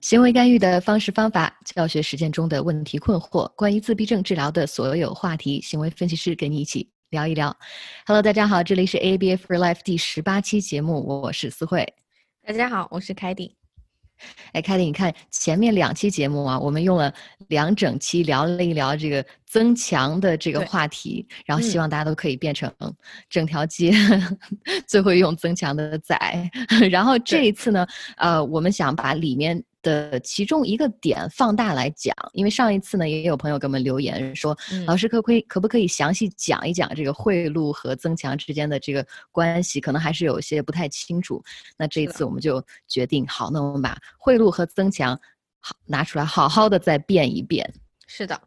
行为干预的方式方法，教学实践中的问题困惑，关于自闭症治疗的所有话题，行为分析师跟你一起聊一聊。Hello，大家好，这里是 ABA for Life 第十八期节目，我是思慧。大家好，我是凯蒂。哎，凯蒂，你看前面两期节目啊，我们用了两整期聊了一聊这个增强的这个话题，然后希望大家都可以变成整条街 最会用增强的仔。然后这一次呢，呃，我们想把里面。的其中一个点放大来讲，因为上一次呢，也有朋友给我们留言说，老师可不可以可不可以详细讲一讲这个贿赂和增强之间的这个关系？可能还是有些不太清楚。那这一次我们就决定，好，那我们把贿赂和增强好拿出来，好好的再变一变。是的，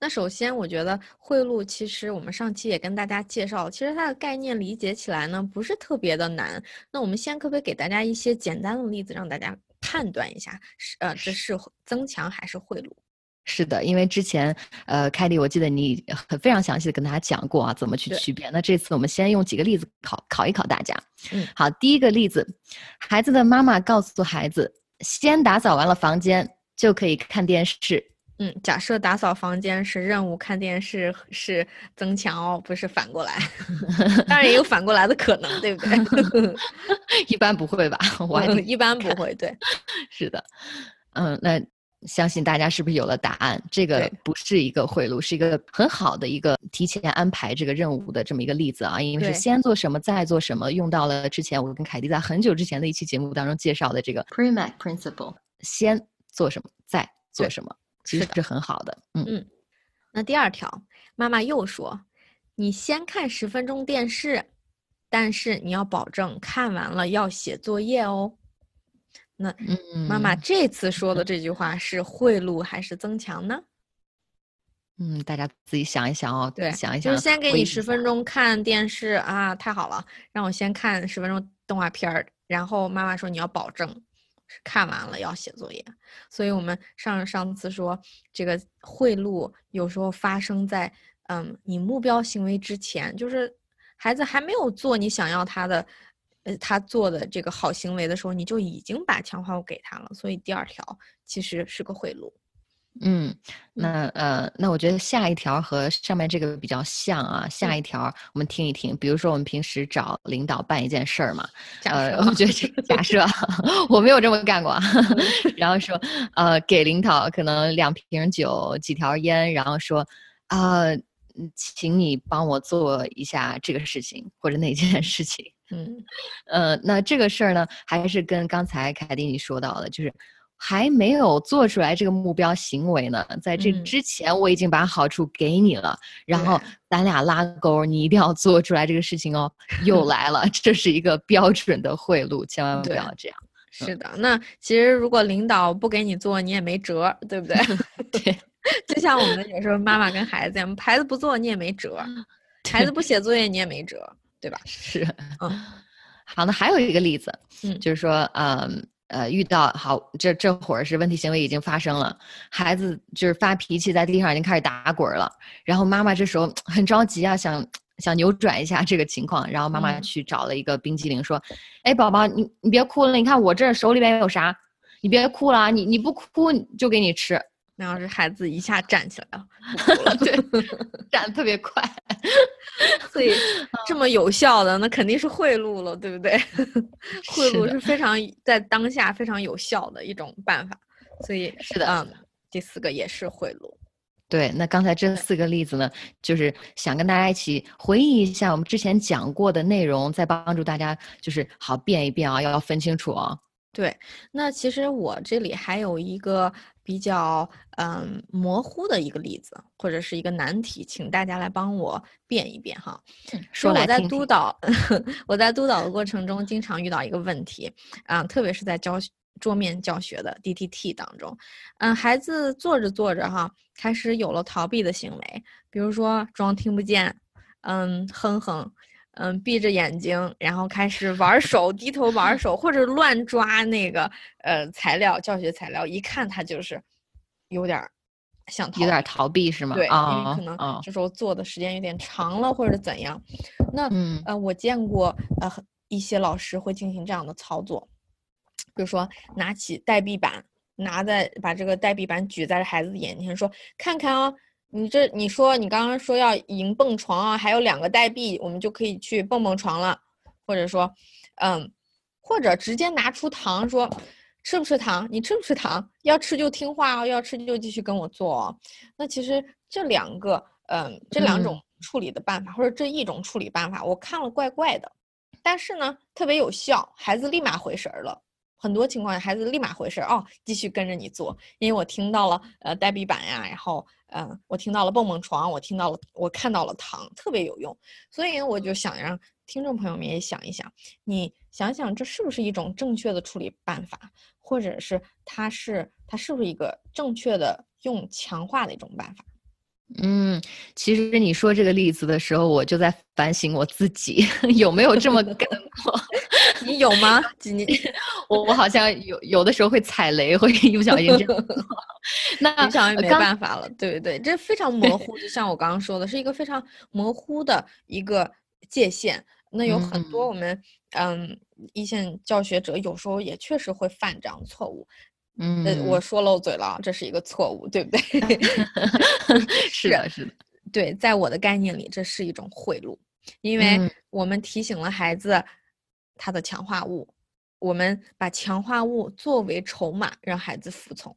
那首先我觉得贿赂，其实我们上期也跟大家介绍，其实它的概念理解起来呢不是特别的难。那我们先可不可以给大家一些简单的例子，让大家？判断一下是呃这是增强还是贿赂？是的，因为之前呃凯蒂，我记得你很非常详细的跟大家讲过啊，怎么去区别。那这次我们先用几个例子考考一考大家。嗯，好，第一个例子，孩子的妈妈告诉孩子，先打扫完了房间就可以看电视。嗯，假设打扫房间是任务，看电视是增强哦，不是反过来。当然也有反过来的可能，对不对？一般不会吧？我一般不会。对，是的。嗯，那相信大家是不是有了答案？这个不是一个贿赂，是一个很好的一个提前安排这个任务的这么一个例子啊。因为是先做什么，再做什么，用到了之前我跟凯蒂在很久之前的一期节目当中介绍的这个 Premac Principle，先做什么，再做什么。其实是很好的，嗯嗯。那第二条，妈妈又说，你先看十分钟电视，但是你要保证看完了要写作业哦。那妈妈这次说的这句话是贿赂还是增强呢？嗯，大家自己想一想哦，对，想一想。就是先给你十分钟看电视啊，太好了，让我先看十分钟动画片儿，然后妈妈说你要保证。看完了要写作业，所以我们上上次说这个贿赂有时候发生在嗯你目标行为之前，就是孩子还没有做你想要他的呃他做的这个好行为的时候，你就已经把强化物给他了，所以第二条其实是个贿赂。嗯，那呃，那我觉得下一条和上面这个比较像啊。下一条我们听一听，比如说我们平时找领导办一件事儿嘛，呃，我觉得这个假设 我没有这么干过，然后说呃，给领导可能两瓶酒、几条烟，然后说啊，请你帮我做一下这个事情或者那件事情。嗯，呃，那这个事儿呢，还是跟刚才凯蒂你说到的，就是。还没有做出来这个目标行为呢，在这之前我已经把好处给你了，然后咱俩拉钩，你一定要做出来这个事情哦。又 来了，这是一个标准的贿赂，千万不要这样。是的，那其实如果领导不给你做，你也没辙，对不对？对，就像我们有时候妈妈跟孩子一样，孩子不做你也没辙，孩子不写作业你也没辙，对吧？是，嗯。好，那还有一个例子，嗯，就是说，嗯。呃，遇到好，这这会儿是问题行为已经发生了，孩子就是发脾气，在地上已经开始打滚了。然后妈妈这时候很着急啊，想想扭转一下这个情况。然后妈妈去找了一个冰激凌，说：“哎，宝宝，你你别哭了，你看我这手里边有啥？你别哭了，你你不哭就给你吃。”然后这孩子一下站起来了，对，站的特别快，所以 这么有效的，那肯定是贿赂了，对不对？贿赂是非常在当下非常有效的一种办法，所以是的，嗯，第四个也是贿赂。对，那刚才这四个例子呢，就是想跟大家一起回忆一下我们之前讲过的内容，再帮助大家就是好变一变啊，要分清楚啊。对，那其实我这里还有一个比较嗯模糊的一个例子，或者是一个难题，请大家来帮我变一变哈。说我在督导，我在督导的过程中，经常遇到一个问题啊，特别是在教桌面教学的 DTT 当中，嗯，孩子做着做着哈，开始有了逃避的行为，比如说装听不见，嗯，哼哼。嗯，闭着眼睛，然后开始玩手，低头玩手，或者乱抓那个呃材料，教学材料，一看他就是有点想逃，有点逃避是吗？对，因为可能这时候做的时间有点长了，或者怎样。那呃，我见过呃一些老师会进行这样的操作，比如说拿起代币板拿在把这个代币板举在孩子眼前，说：“看看哦，你这你说你刚刚说要赢蹦床啊，还有两个代币，我们就可以去蹦蹦床了。”或者说，嗯，或者直接拿出糖说：“吃不吃糖？你吃不吃糖？要吃就听话哦，要吃就继续跟我做哦。”那其实这两个，嗯，这两种处理的办法，或者这一种处理办法，我看了怪怪的，但是呢，特别有效，孩子立马回神儿了。很多情况下，孩子立马回事哦，继续跟着你做，因为我听到了呃代币板呀，然后嗯，我听到了蹦蹦床，我听到了，我看到了糖，特别有用，所以，我就想让听众朋友们也想一想，你想想这是不是一种正确的处理办法，或者是它是它是不是一个正确的用强化的一种办法？嗯，其实你说这个例子的时候，我就在反省我自己 有没有这么干过。你有吗？你 我我好像有有的时候会踩雷，会一不小心这样。那没办法了，对对对，这非常模糊。就像我刚刚说的，是一个非常模糊的一个界限。那有很多我们嗯一线教学者有时候也确实会犯这样错误。嗯，我说漏嘴了，这是一个错误，对不对？是的，是的，对，在我的概念里，这是一种贿赂，因为我们提醒了孩子他的强化物，我们把强化物作为筹码，让孩子服从。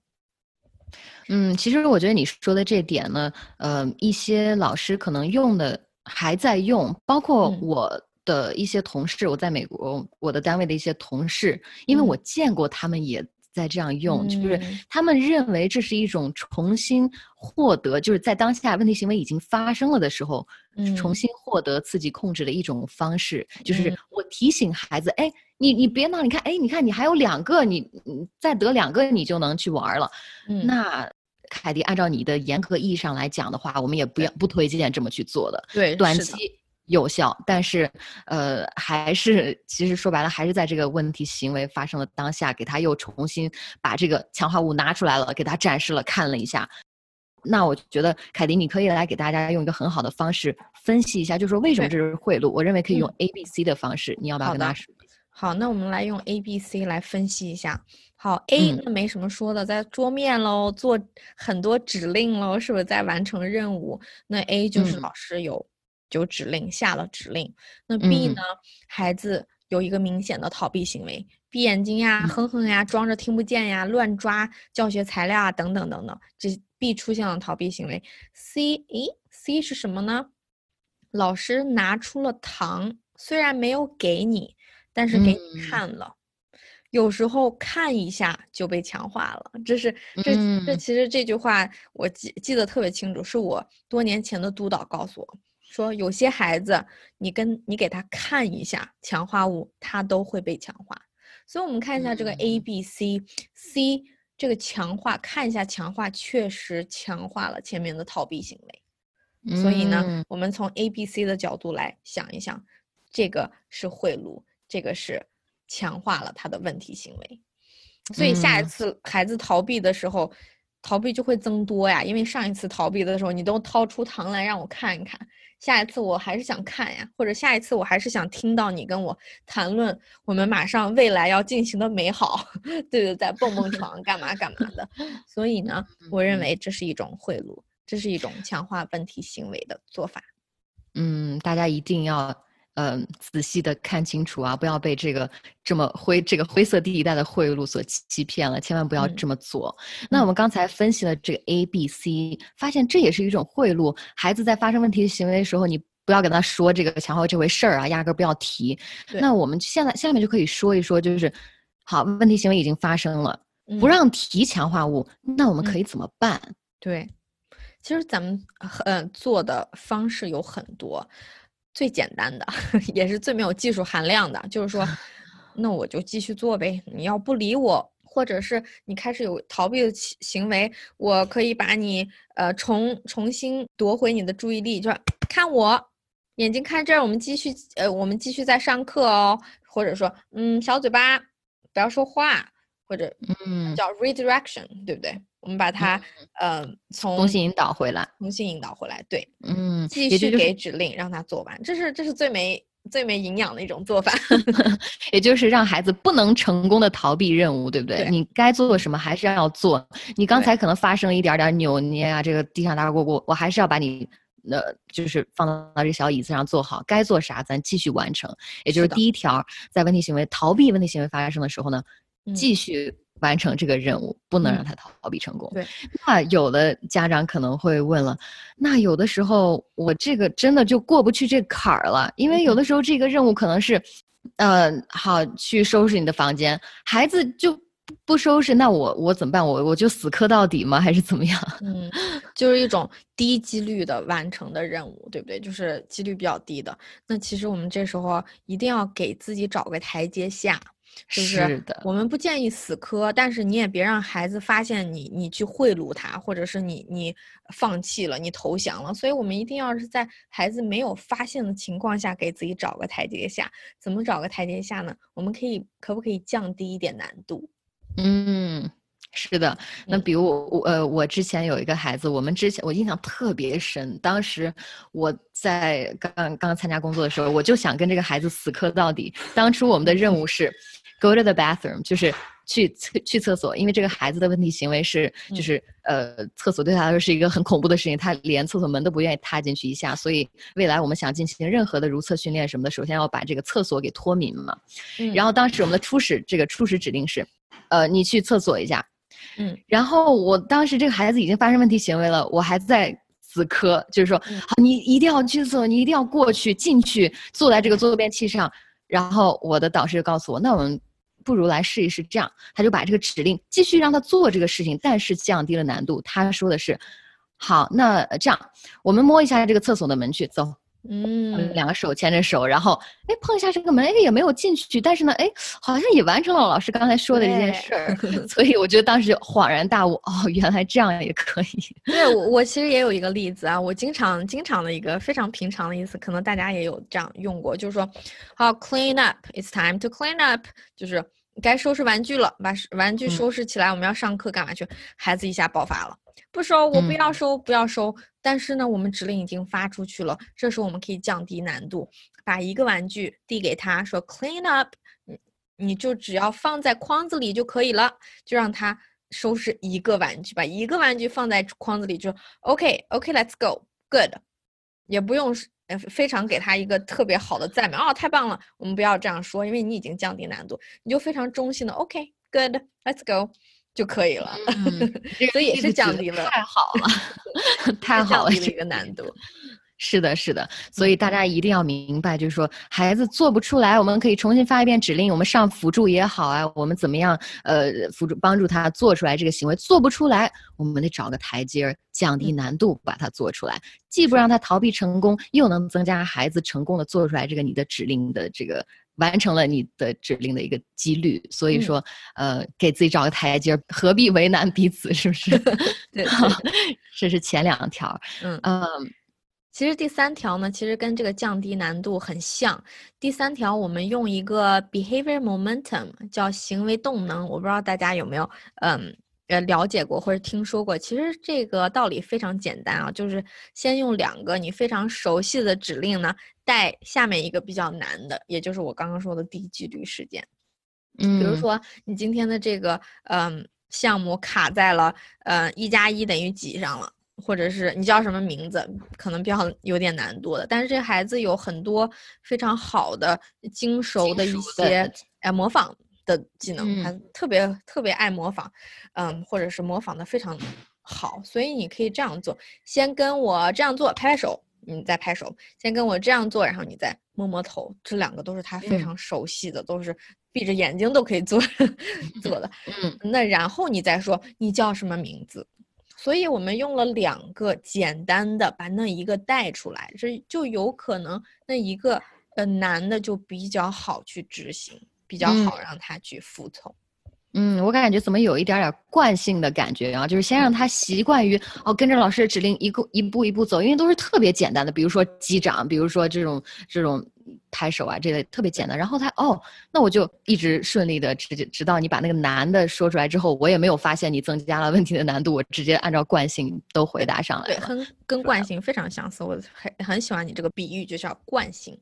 嗯，其实我觉得你说的这点呢，呃，一些老师可能用的还在用，包括我的一些同事，我在美国我的单位的一些同事，因为我见过他们也。在这样用，就是他们认为这是一种重新获得，就是在当下问题行为已经发生了的时候，重新获得刺激控制的一种方式。就是我提醒孩子，哎，你你别闹，你看，哎，你看你还有两个，你你再得两个，你就能去玩了。那凯迪，按照你的严格意义上来讲的话，我们也不要不推荐这么去做的。对，短期。有效，但是，呃，还是其实说白了，还是在这个问题行为发生的当下，给他又重新把这个强化物拿出来了，给他展示了，看了一下。那我觉得凯迪，你可以来给大家用一个很好的方式分析一下，就是说为什么这是贿赂？我认为可以用 A、B、C 的方式，你要不要跟大家说？好，那我们来用 A、B、C 来分析一下。好，A 那没什么说的，在桌面喽，做很多指令喽，是不是在完成任务？那 A 就是老师有。就指令下了指令，那 B 呢？孩子有一个明显的逃避行为，闭眼睛呀，哼哼呀，装着听不见呀，乱抓教学材料啊，等等等等，这 B 出现了逃避行为。C，诶，C 是什么呢？老师拿出了糖，虽然没有给你，但是给你看了。有时候看一下就被强化了，这是这这其实这句话我记记得特别清楚，是我多年前的督导告诉我。说有些孩子，你跟你给他看一下强化物，他都会被强化。所以，我们看一下这个 A、B、C，C 这个强化，看一下强化确实强化了前面的逃避行为。所以呢，我们从 A、B、C 的角度来想一想，这个是贿赂，这个是强化了他的问题行为。所以下一次孩子逃避的时候，逃避就会增多呀，因为上一次逃避的时候，你都掏出糖来让我看一看。下一次我还是想看呀，或者下一次我还是想听到你跟我谈论我们马上未来要进行的美好，对 对，在蹦蹦床干嘛干嘛的。所以呢，我认为这是一种贿赂，这是一种强化问题行为的做法。嗯，大家一定要。嗯，仔细的看清楚啊，不要被这个这么灰这个灰色地带的贿赂所欺骗了，千万不要这么做。那我们刚才分析了这个 A、B、C，发现这也是一种贿赂。孩子在发生问题行为的时候，你不要跟他说这个强化这回事儿啊，压根儿不要提。那我们现在下面就可以说一说，就是好，问题行为已经发生了，不让提强化物，那我们可以怎么办？对，其实咱们嗯做的方式有很多。最简单的，也是最没有技术含量的，就是说，那我就继续做呗。你要不理我，或者是你开始有逃避的行为，我可以把你呃重重新夺回你的注意力，就是看我眼睛看这儿，我们继续呃我们继续在上课哦，或者说嗯小嘴巴不要说话，或者嗯叫 redirection，对不对？我们把它，呃，从重新引导回来，重新引导回来，对，嗯，继续给指令让他做完，这是这是最没最没营养的一种做法，也就是让孩子不能成功的逃避任务，对不对？对你该做什么还是要做。你刚才可能发生了一点点扭捏啊，这个地上打滚过，我还是要把你。呃，就是放到这个小椅子上坐好，该做啥咱继续完成。也就是第一条，在问题行为逃避问题行为发生的时候呢，嗯继续完成这个任务，不能让嗯他逃避成功。对，那有的家长可能会问了，那有的时候我这个真的就过不去这坎儿了，因为有的时候这个任务可能是，呃，好去收拾你的房间，孩子就不不收拾，那我我怎么办？我我就死磕到底吗？还是怎么样？嗯，就是一种低几率的完成的任务，对不对？就是几率比较低的。那其实我们这时候一定要给自己找个台阶下，就是的，我们不建议死磕，但是你也别让孩子发现你你去贿赂他，或者是你你放弃了，你投降了。所以我们一定要是在孩子没有发现的情况下，给自己找个台阶下。怎么找个台阶下呢？我们可以可不可以降低一点难度？嗯，是的。那嗯比如我我呃，我之前有一个孩子，我们之前我印象特别深。当时我在刚刚参加工作的时候，我就想跟这个孩子死磕到底。当初我们的任务是 go to the bathroom，就是去厕去厕所，因为这个孩子的问题行为是嗯就是呃，厕所对他来说是一个很恐怖的事情，他连厕所门都不愿意踏进去一下。所以未来我们想进行任何的如厕训练什么的，首先要把这个厕所给脱敏嘛。嗯然后当时我们的初始这个初始指令是，呃，你去厕所一下。嗯，然后我当时这个孩子已经发生问题行为了，我还在死磕，就是说，嗯好，你一定要去厕所，你一定要过去进去，坐在这个坐便器上。然后我的导师就告诉我，那我们不如来试一试这样，他就把这个指令继续让他做这个事情，但是降低了难度。他说的是，好，那这样我们摸一下这个厕所的门去，走。嗯，两个手牵着手，然后哎碰一下这个门，哎也没有进去，但是呢，哎好像也完成了老师刚才说的这件事儿，所以我觉得当时就恍然大悟，哦，原来这样也可以。对我，我其实也有一个例子啊，我经常经常的一个非常平常的意思，可能大家也有这样用过，就是说，好，clean up，it's time to clean up，就是该收拾玩具了，把玩具嗯收拾起来，我们要上课干嘛去？孩子一下爆发了，不收，我不要嗯收，不要收。但是呢，我们指令已经发出去了，这时候我们可以降低难度，把一个玩具递给他说 clean up，你你就只要放在筐子里就可以了，就让他收拾一个玩具，把一个玩具放在筐子里就 OK OK，Let's go，good，也不用非常给他一个特别好的赞美哦，太棒了，我们不要这样说，因为你已经降低难度，你就非常中性的 OK good，Let's go 就可以了，嗯，所以也是降低了太好了，太好了，这降低了一个难度。是的，是的，所嗯以大家一定要明白，就是说孩子做不出来，我们可以重新发一遍指令，我们上辅助也好啊，我们怎么样呃辅助帮助他做出来这个行为，做不出来，我们得找个台阶儿，降低嗯。难度把它做出来，既不让他逃避成功，又能增加孩子成功的做出来这个你的指令的这个。完成了你的指令的一个几率，所以嗯。说，呃，给自己找个台阶儿，何必为难彼此，是不是？对对 这是前两条。嗯。嗯其实第三条呢，其实跟这个降低难度很像。第三条我们用一个 behavior momentum 叫行为动能，我不知道大家有没有嗯呃了解过或者听说过。其实这个道理非常简单啊，就是先用两个你非常熟悉的指令呢，带下面一个比较难的，也就是我刚刚说的低几率事件。嗯，比如说你今天的这个嗯项目卡在了呃一加一等于几上了。或者是你叫什么名字，可能比较有点难度的。但是这孩子有很多非常好的、精熟的一些呃模仿的技能，他嗯特别特别爱模仿，嗯，或者是模仿的非常好。所以你可以这样做：先跟我这样做，拍拍手，你再拍手；先跟我这样做，然后你再摸摸头。这两个都是他非嗯常熟悉的，都是闭着眼睛都可以做 做的。嗯那然后你再说你叫什么名字。所以我们用了两个简单的，把那一个带出来，这就有可能那一个呃难的就比较好去执行，比较好让他去服从。嗯，我感觉怎么有一点点惯性的感觉啊？就是先让他习惯于哦，跟着老师的指令一个一步一步走，因为都是特别简单的，比如说击掌，比如说这种这种拍手啊这类特别简单。然后他哦，那我就一直顺利的直接直到你把那个难的说出来之后，我也没有发现你增加了问题的难度，我直接按照惯性都回答上来对，了。跟跟惯性非常相似。我很很喜欢你这个比喻，就叫惯性。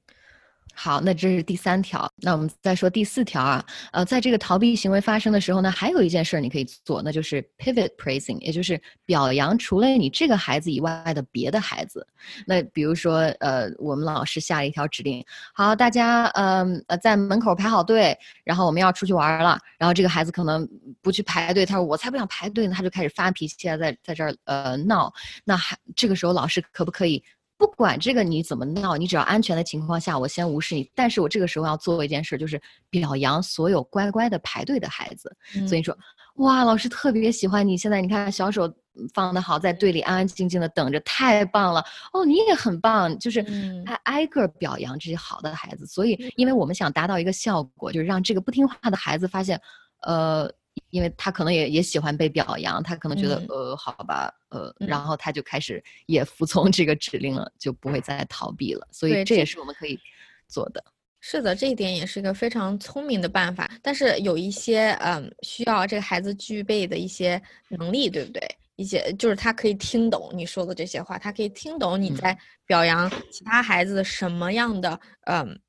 好，那这是第三条。那我们再说第四条啊，呃，在这个逃避行为发生的时候呢，还有一件事你可以做，那就是 pivot praising，也就是表扬除了你这个孩子以外的别的孩子。那比如说，呃，我们老师下了一条指令，好，大家，嗯呃，在门口排好队，然后我们要出去玩了。然后这个孩子可能不去排队，他说我才不想排队呢，他就开始发脾气啊，在在这儿呃闹。那还这个时候老师可不可以？不管这个你怎么闹，你只要安全的情况下，我先无视你。但是我这个时候要做一件事，就是表扬所有乖乖的排队的孩子。所以说，哇，老师特别喜欢你。现在你看小手放的好，在队里安安静静的等着，太棒了。哦，你也很棒，就是挨挨个表扬这些好的孩子。所以，因为我们想达到一个效果，就是让这个不听话的孩子发现，呃。因为他可能也也喜欢被表扬，他可能觉得呃好吧，呃，然后他就开始也服从这个指令了，就不会再逃避了。所以这也是我们可以做的。是的，这一点也是一个非常聪明的办法。但是有一些嗯需要这个孩子具备的一些能力，对不对？一些就是他可以听懂你说的这些话，他可以听懂你在表扬其他孩子什么样的嗯。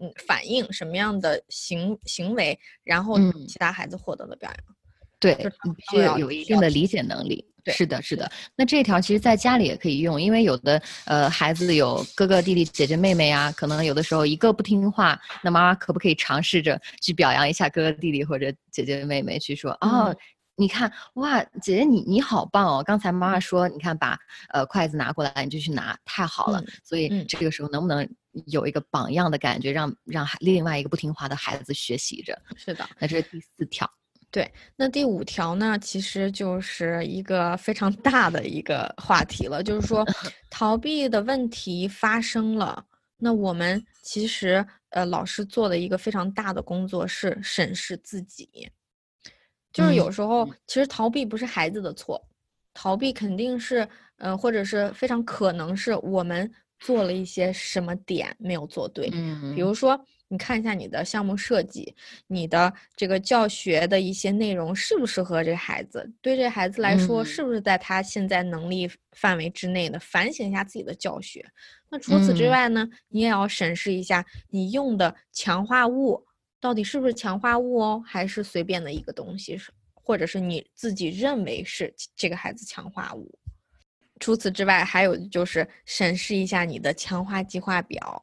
嗯，反应什么样的行行为，然后其他孩子获得了表扬，对，需要有一定的理解能力。是的，是的。那这条其实在家里也可以用，因为有的呃孩子有哥哥、弟弟、姐姐、妹妹啊，可能有的时候一个不听话，那妈妈可不可以尝试着去表扬一下哥哥、弟弟或者姐姐、妹妹，去说哦，你看哇，姐姐你你好棒哦，刚才妈妈说你看把呃筷子拿过来，你就去拿，太好了。所以这个时候能不能？有一个榜样的感觉，让让另外一个不听话的孩子学习着。是的，那这是第四条。对，那第五条呢，其实就是一个非常大的一个话题了，就是说，逃避的问题发生了，那我们其实呃，老师做的一个非常大的工作是审视自己，就是有时候其实逃避不是孩子的错，逃避肯定是呃，或者是非常可能是我们。做了一些什么点没有做对？嗯，比如说，你看一下你的项目设计，你的这个教学的一些内容适不适合这孩子？对这孩子来说，是不是在他现在能力范围之内的？反省一下自己的教学。那除此之外呢？你也要审视一下你用的强化物到底是不是强化物哦，还是随便的一个东西，或者是你自己认为是这个孩子强化物。除此之外，还有就是审视一下你的强化计划表，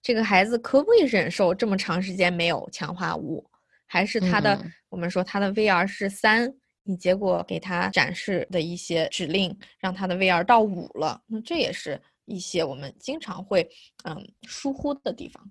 这个孩子可不可以忍受这么长时间没有强化物？还是他的，我们说他的 VR 是三，你结果给他展示的一些指令，让他的 VR 到五了，那这也是一些我们经常会嗯疏忽的地方。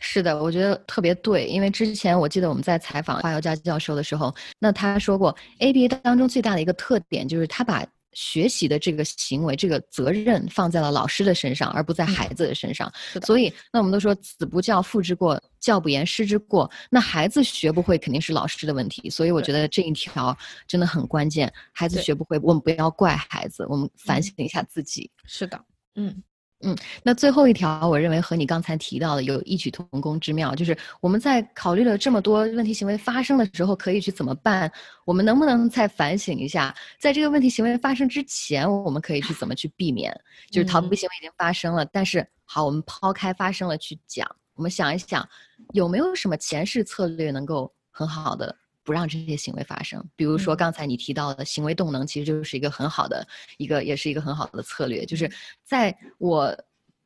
是的，我觉得特别对，因为之前我记得我们在采访花瑶佳教授的时候，那他说过 ABA 当中最大的一个特点就是他把。学习的这个行为，这个责任放在了老师的身上，而不在孩子的身上。所以，那我们都说子不教，父之过；教不严，师之过。那孩子学不会，肯定是老师的问题。所以，我觉得这一条真的很关键。孩子学不会，我们不要怪孩子，我们反省一下自己。是的，嗯。嗯，那最后一条，我认为和你刚才提到的有异曲同工之妙，就是我们在考虑了这么多问题行为发生的时候，可以去怎么办？我们能不能再反省一下，在这个问题行为发生之前，我们可以去怎么去避免？就是逃避行为已经发生了，但是好，我们抛开发生了去讲，我们想一想，有没有什么前世策略能够很好的？不让这些行为发生，比如说刚才你提到的行为动能，其实就是一个很好的一个，也是一个很好的策略，就是在我。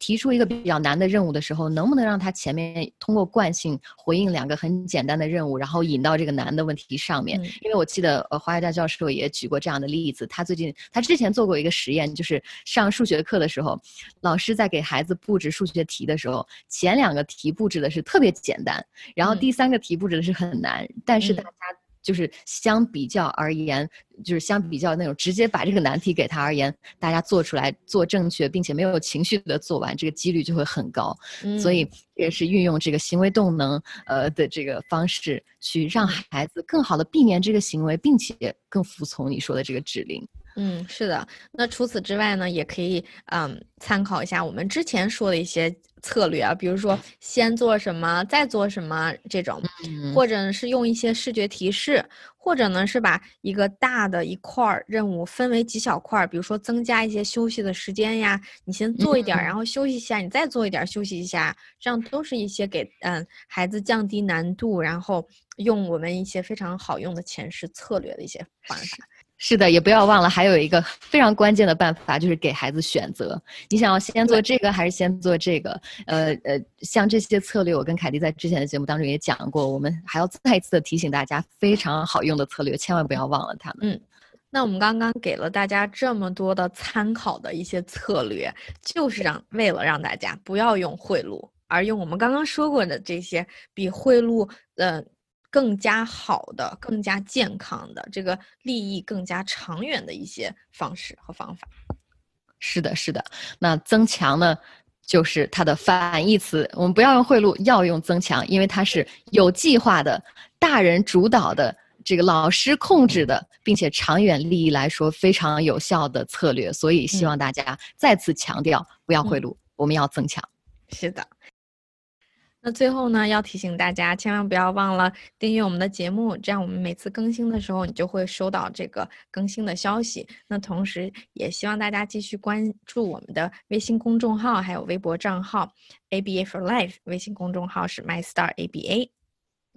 提出一个比较难的任务的时候，能不能让他前面通过惯性回应两个很简单的任务，然后引到这个难的问题上面？因为我记得呃，华亚大教授也举过这样的例子。他最近他之前做过一个实验，就是上数学课的时候，老师在给孩子布置数学题的时候，前两个题布置的是特别简单，然后第三个题布置的是很难，但是大家。就是相比较而言，就是相比较那种直接把这个难题给他而言，大家做出来做正确，并且没有情绪的做完，这个几率就会很高。所以也是运用这个行为动能呃的这个方式，去让孩子更好的避免这个行为，并且更服从你说的这个指令。嗯，是的。那除此之外呢，也可以嗯参考一下我们之前说的一些策略啊，比如说先做什么，再做什么这种，或者是用一些视觉提示，或者呢是把一个大的一块儿任务分为几小块儿，比如说增加一些休息的时间呀，你先做一点，然后休息一下，你再做一点，休息一下，这样都是一些给嗯孩子降低难度，然后用我们一些非常好用的前示策略的一些方法。是的，也不要忘了，还有一个非常关键的办法，就是给孩子选择。你想要先做这个还是先做这个？呃呃，像这些策略，我跟凯蒂在之前的节目当中也讲过，我们还要再一次的提醒大家，非常好用的策略，千万不要忘了它们。嗯，那我们刚刚给了大家这么多的参考的一些策略，就是让为了让大家不要用贿赂，而用我们刚刚说过的这些比贿赂呃。更加好的、更加健康的、这个利益更加长远的一些方式和方法。是的，是的。那增强呢，就是它的反义词。我们不要用贿赂，要用增强，因为它是有计划的、大人主导的、这个老师控制的，并且长远利益来说非常有效的策略。所以希望大家再次强调，不要贿赂，我们要增强。是的。那最后呢，要提醒大家，千万不要忘了订阅我们的节目，这样我们每次更新的时候，你就会收到这个更新的消息。那同时，也希望大家继续关注我们的微信公众号，还有微博账号 ABA for Life，微信公众号是 My Star ABA。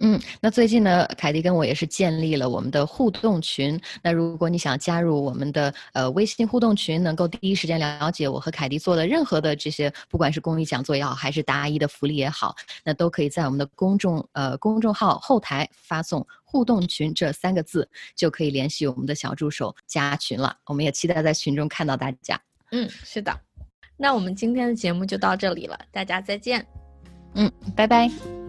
嗯，那最近呢，凯蒂跟我也是建立了我们的互动群。那如果你想加入我们的呃微信互动群，能够第一时间了解我和凯蒂做的任何的这些，不管是公益讲座也好，还是答疑的福利也好，那都可以在我们的公众呃公众号后台发送“互动群”这三个字，就可以联系我们的小助手加群了。我们也期待在群中看到大家。嗯，是的。那我们今天的节目就到这里了，大家再见。嗯，拜拜。